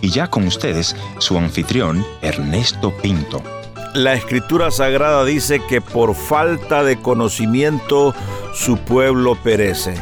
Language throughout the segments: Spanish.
Y ya con ustedes, su anfitrión, Ernesto Pinto. La escritura sagrada dice que por falta de conocimiento su pueblo perece.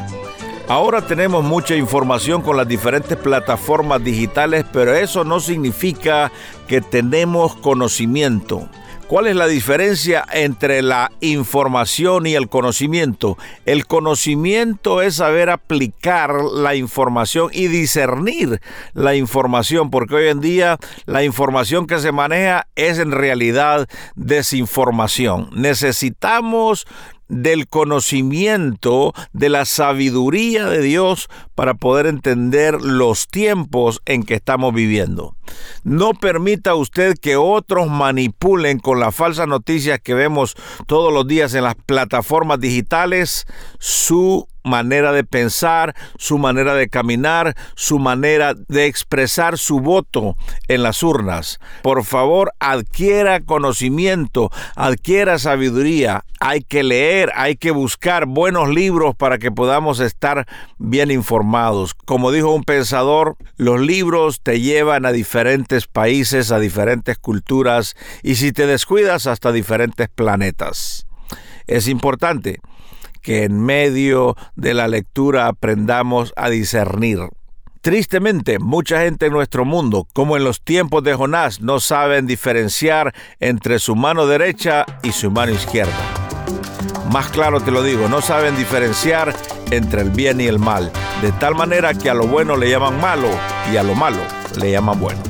Ahora tenemos mucha información con las diferentes plataformas digitales, pero eso no significa que tenemos conocimiento. ¿Cuál es la diferencia entre la información y el conocimiento? El conocimiento es saber aplicar la información y discernir la información, porque hoy en día la información que se maneja es en realidad desinformación. Necesitamos del conocimiento, de la sabiduría de Dios para poder entender los tiempos en que estamos viviendo. No permita usted que otros manipulen con las falsas noticias que vemos todos los días en las plataformas digitales su manera de pensar, su manera de caminar, su manera de expresar su voto en las urnas. Por favor, adquiera conocimiento, adquiera sabiduría. Hay que leer, hay que buscar buenos libros para que podamos estar bien informados. Como dijo un pensador, los libros te llevan a diferentes países, a diferentes culturas y si te descuidas hasta diferentes planetas. Es importante que en medio de la lectura aprendamos a discernir. Tristemente, mucha gente en nuestro mundo, como en los tiempos de Jonás, no saben diferenciar entre su mano derecha y su mano izquierda. Más claro te lo digo, no saben diferenciar entre el bien y el mal, de tal manera que a lo bueno le llaman malo y a lo malo le llaman bueno.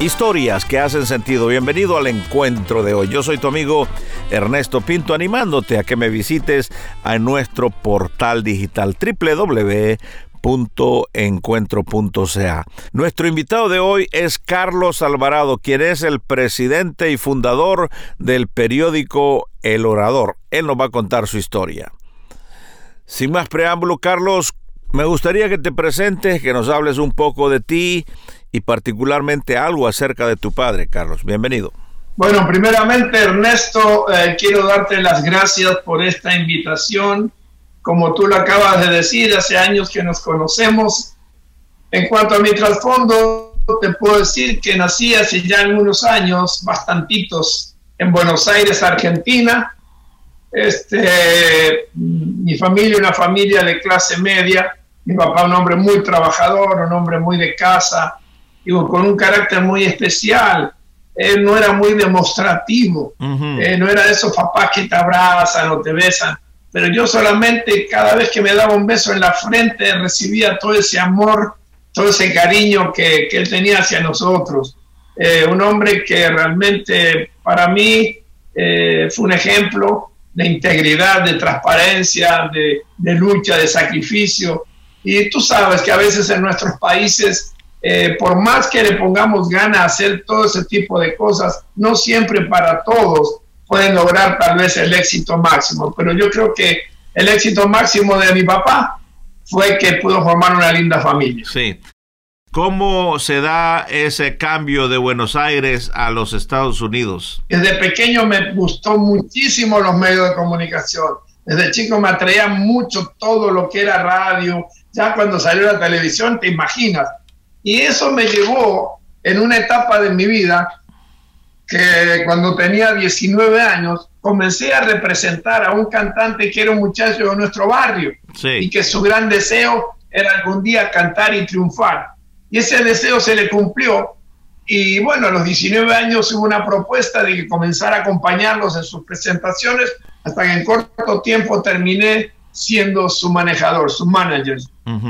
Historias que hacen sentido. Bienvenido al encuentro de hoy. Yo soy tu amigo Ernesto Pinto animándote a que me visites a nuestro portal digital www.encuentro.ca. Nuestro invitado de hoy es Carlos Alvarado, quien es el presidente y fundador del periódico El Orador. Él nos va a contar su historia. Sin más preámbulo, Carlos, me gustaría que te presentes, que nos hables un poco de ti y particularmente algo acerca de tu padre, Carlos. Bienvenido. Bueno, primeramente, Ernesto, eh, quiero darte las gracias por esta invitación. Como tú lo acabas de decir, hace años que nos conocemos. En cuanto a mi trasfondo, te puedo decir que nací hace ya unos años, bastantitos, en Buenos Aires, Argentina. Este, mi familia, una familia de clase media. Mi papá, un hombre muy trabajador, un hombre muy de casa, digo, con un carácter muy especial. Él no era muy demostrativo, eh, no era de esos papás que te abrazan o te besan, pero yo solamente cada vez que me daba un beso en la frente recibía todo ese amor, todo ese cariño que, que él tenía hacia nosotros. Eh, un hombre que realmente para mí eh, fue un ejemplo de integridad, de transparencia, de, de lucha, de sacrificio. Y tú sabes que a veces en nuestros países eh, por más que le pongamos gana a hacer todo ese tipo de cosas, no siempre para todos pueden lograr tal vez el éxito máximo. Pero yo creo que el éxito máximo de mi papá fue que pudo formar una linda familia. Sí. ¿Cómo se da ese cambio de Buenos Aires a los Estados Unidos? Desde pequeño me gustó muchísimo los medios de comunicación. Desde chico me atraía mucho todo lo que era radio. Ya cuando salió la televisión, te imaginas, y eso me llevó en una etapa de mi vida que cuando tenía 19 años comencé a representar a un cantante que era un muchacho de nuestro barrio y que su gran deseo era algún día cantar y triunfar. Y ese deseo se le cumplió. Y bueno, a los 19 años hubo una propuesta de que comenzara a acompañarlos en sus presentaciones hasta que en corto tiempo terminé siendo su manejador, su manager.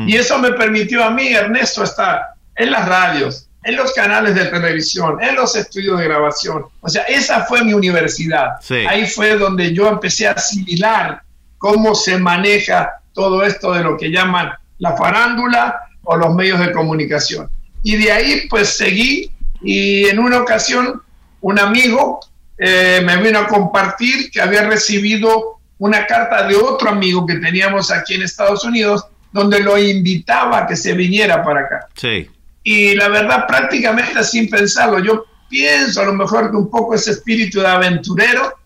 Y eso me permitió a mí, Ernesto, estar en las radios, en los canales de televisión, en los estudios de grabación. O sea, esa fue mi universidad. Ahí fue donde yo empecé a asimilar cómo se maneja todo esto de lo que llaman la farándula o los medios de comunicación. Y de ahí pues seguí y en una ocasión un amigo eh, me vino a compartir que había recibido una carta de otro amigo que teníamos aquí en Estados Unidos donde lo invitaba a que se viniera para acá. Sí. Y la verdad, prácticamente sin pensarlo, yo pienso a lo mejor que un poco ese espíritu de aventurero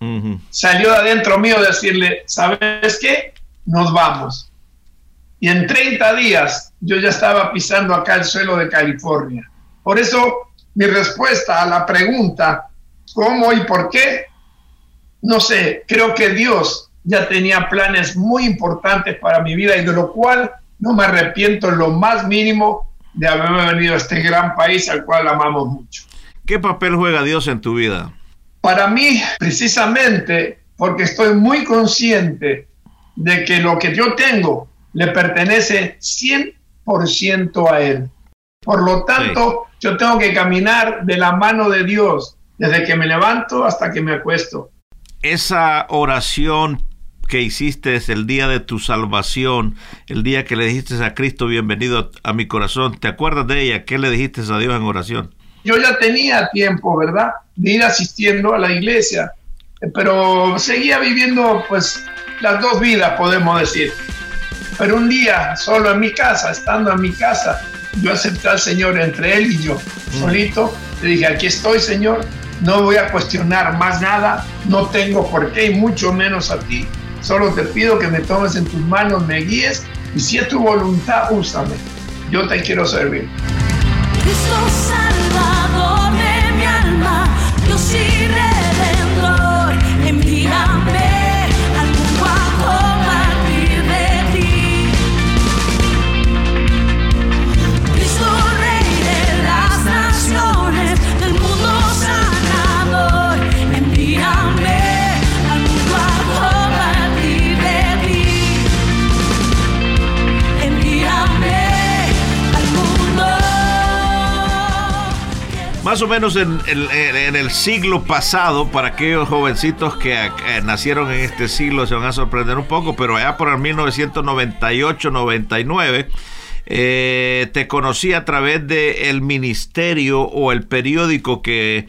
salió de adentro mío decirle, ¿sabes qué? Nos vamos. Y en 30 días yo ya estaba pisando acá el suelo de California. Por eso mi respuesta a la pregunta, ¿cómo y por qué? No sé, creo que Dios ya tenía planes muy importantes para mi vida y de lo cual no me arrepiento en lo más mínimo de haberme venido a este gran país al cual amamos mucho. ¿Qué papel juega Dios en tu vida? Para mí, precisamente porque estoy muy consciente de que lo que yo tengo le pertenece 100% a Él. Por lo tanto, yo tengo que caminar de la mano de Dios desde que me levanto hasta que me acuesto. Esa oración que hiciste el día de tu salvación, el día que le dijiste a Cristo bienvenido a mi corazón, ¿te acuerdas de ella? ¿Qué le dijiste a Dios en oración? Yo ya tenía tiempo, ¿verdad? De ir asistiendo a la iglesia, pero seguía viviendo pues las dos vidas, podemos decir. Pero un día, solo en mi casa, estando en mi casa, yo acepté al Señor entre Él y yo, mm. solito. Le dije, aquí estoy, Señor, no voy a cuestionar más nada, no tengo por qué, y mucho menos a ti. Solo te pido que me tomes en tus manos, me guíes, y si es tu voluntad, úsame. Yo te quiero servir. Más o menos en, el siglo pasado, para aquellos jovencitos que eh, nacieron en este siglo se van a sorprender un poco, pero allá por el 1998-99, eh, te conocí a través del ministerio o el periódico que,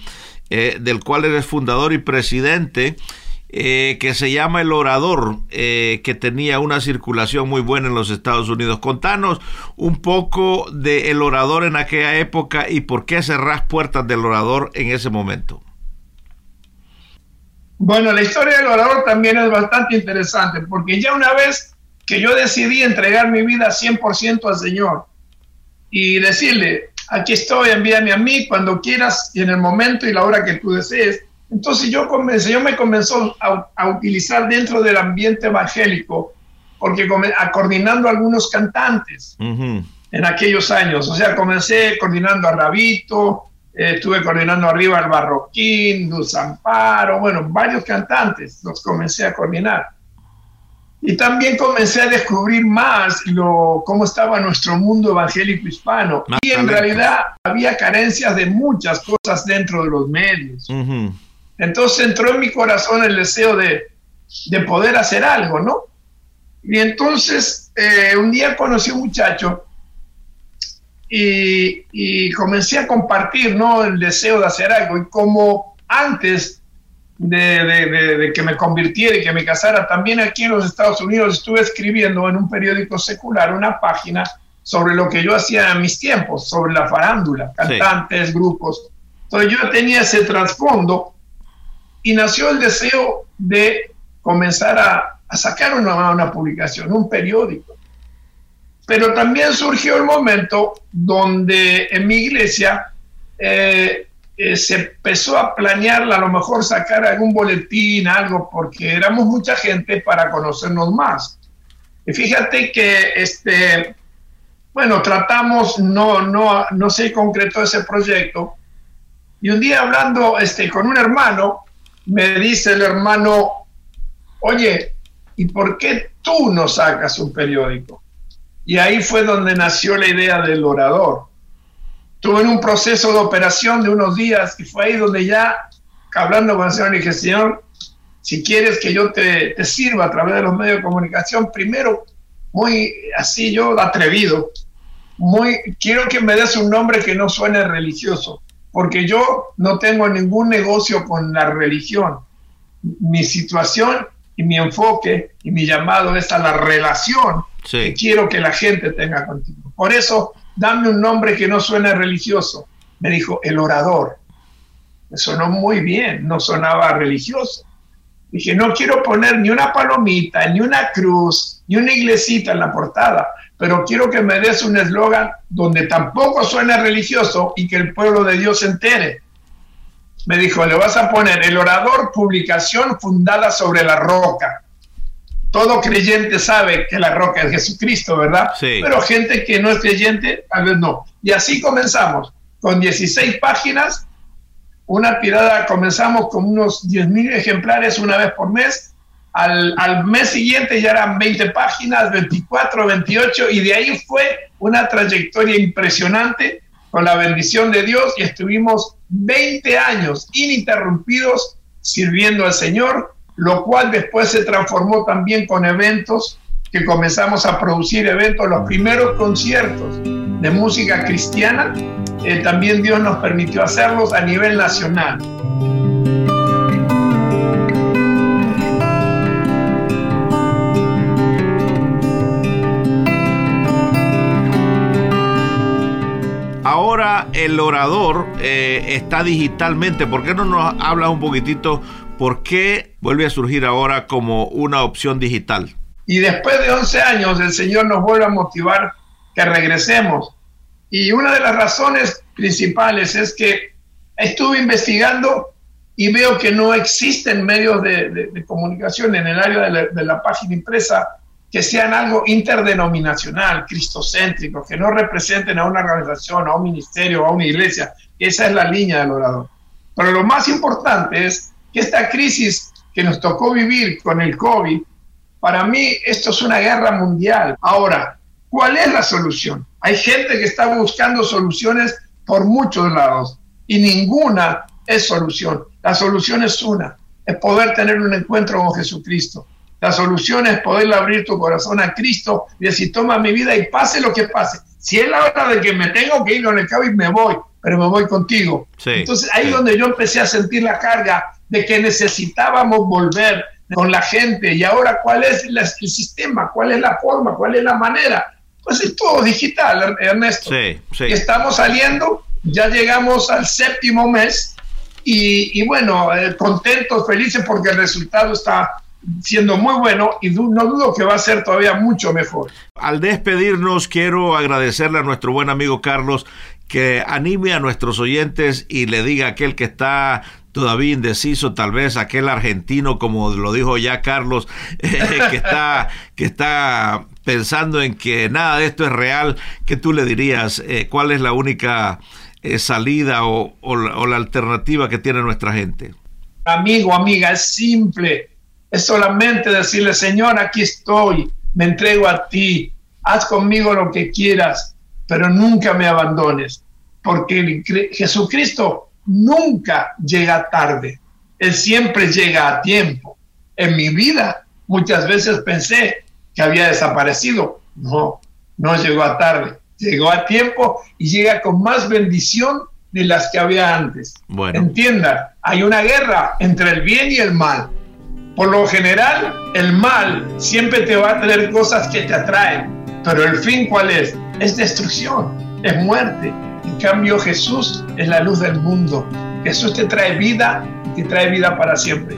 eh, del cual eres fundador y presidente. Eh, que se llama El Orador, eh, que tenía una circulación muy buena en los Estados Unidos. Contanos un poco de El Orador en aquella época y por qué cerrás puertas del Orador en ese momento. Bueno, la historia del Orador también es bastante interesante, porque ya una vez que yo decidí entregar mi vida 100% al Señor y decirle, aquí estoy, envíame a mí cuando quieras y en el momento y la hora que tú desees, entonces yo, comencé, yo me comenzó a, utilizar dentro del ambiente evangélico, porque a, coordinando algunos cantantes en aquellos años. O sea, comencé coordinando a Rabito, eh, estuve coordinando arriba al Barroquín, Dulce Amparo, bueno, varios cantantes los comencé a coordinar. Y también comencé a descubrir más lo, cómo estaba nuestro mundo evangélico hispano. y en realidad había carencias de muchas cosas dentro de los medios. Entonces entró en mi corazón el deseo de, poder hacer algo, ¿no? Y entonces eh, un día conocí a un muchacho y, comencé a compartir, ¿no? El deseo de hacer algo. Y como antes de, que me convirtiera y que me casara, también aquí en los Estados Unidos estuve escribiendo en un periódico secular una página sobre lo que yo hacía en mis tiempos, sobre la farándula, cantantes, grupos. Entonces yo tenía ese trasfondo y nació el deseo de comenzar a, sacar una, una, publicación, un periódico. Pero también surgió el momento donde en mi iglesia eh, eh, se empezó a planear a lo mejor sacar algún boletín, algo, porque éramos mucha gente para conocernos más. Y fíjate que, este, bueno, tratamos, no, no, no se concretó ese proyecto. Y un día hablando este, con un hermano, me dice el hermano, oye, ¿y por qué tú no sacas un periódico? Y ahí fue donde nació la idea del orador. Tuve un proceso de operación de unos días y fue ahí donde ya, hablando con el Señor, dije, Señor, si quieres que yo te, te sirva a través de los medios de comunicación, primero, muy así yo atrevido, muy, quiero que me des un nombre que no suene religioso porque yo no tengo ningún negocio con la religión. Mi situación y mi enfoque y mi llamado es a la relación que quiero que la gente tenga contigo. Por eso, dame un nombre que no suene religioso. Me dijo, el orador. Me sonó muy bien, no sonaba religioso. Dije, no quiero poner ni una palomita, ni una cruz, ni una iglesita en la portada, pero quiero que me des un eslogan donde tampoco suene religioso y que el pueblo de Dios se entere. Me dijo, le vas a poner el orador publicación fundada sobre la roca. Todo creyente sabe que la roca es Jesucristo, ¿verdad? Sí. Pero gente que no es creyente, tal vez no. Y así comenzamos, con 16 páginas, una tirada, comenzamos con unos 10.000 ejemplares una vez por mes, al, al, mes siguiente ya eran 20 páginas, 24, 28, y de ahí fue una trayectoria impresionante con la bendición de Dios y estuvimos 20 años ininterrumpidos sirviendo al Señor, lo cual después se transformó también con eventos, que comenzamos a producir eventos, los primeros conciertos de música cristiana, eh, también Dios nos permitió hacerlos a nivel nacional. Ahora el orador eh, está digitalmente. ¿Por qué no nos hablas un poquitito por qué vuelve a surgir ahora como una opción digital? Y después de 11 años el Señor nos vuelve a motivar que regresemos. Y una de las razones principales es que estuve investigando y veo que no existen medios de, comunicación en el área de la, de la página impresa que sean algo interdenominacional, cristocéntrico, que no representen a una organización, a un ministerio, a una iglesia. Esa es la línea del orador. Pero lo más importante es que esta crisis que nos tocó vivir con el COVID, para mí esto es una guerra mundial. Ahora, ¿cuál es la solución? Hay gente que está buscando soluciones por muchos lados y ninguna es solución. La solución es una, es poder tener un encuentro con Jesucristo. La solución es poder abrir tu corazón a Cristo y decir, toma mi vida y pase lo que pase. Si es la hora de que me tengo que ir con el cabo y me voy, pero me voy contigo. Sí, Entonces ahí sí. es donde yo empecé a sentir la carga de que necesitábamos volver con la gente. Y ahora, ¿cuál es el sistema? ¿Cuál es la forma? ¿Cuál es la manera? Pues es todo digital, Ernesto. Sí, sí. Y estamos saliendo, ya llegamos al séptimo mes y, y bueno, eh, contentos, felices porque el resultado está siendo muy bueno y no dudo que va a ser todavía mucho mejor. Al despedirnos, quiero agradecerle a nuestro buen amigo Carlos que anime a nuestros oyentes y le diga a aquel que está todavía indeciso, tal vez aquel argentino, como lo dijo ya Carlos, eh, que está que está pensando en que nada de esto es real, que tú le dirías eh, cuál es la única eh, salida o, la- alternativa que tiene nuestra gente. Amigo, amiga, es simple. Es solamente decirle, Señor, aquí estoy, me entrego a ti, haz conmigo lo que quieras, pero nunca me abandones, porque Jesucristo nunca llega tarde, Él siempre llega a tiempo. En mi vida muchas veces pensé que había desaparecido, no, no llegó a tarde, llegó a tiempo y llega con más bendición de las que había antes. Bueno. Entiendan, hay una guerra entre el bien y el mal. Por lo general, el mal siempre te va a traer cosas que te atraen, pero el fin cuál es? Es destrucción, es muerte. En cambio, Jesús es la luz del mundo. Jesús te trae vida y te trae vida para siempre.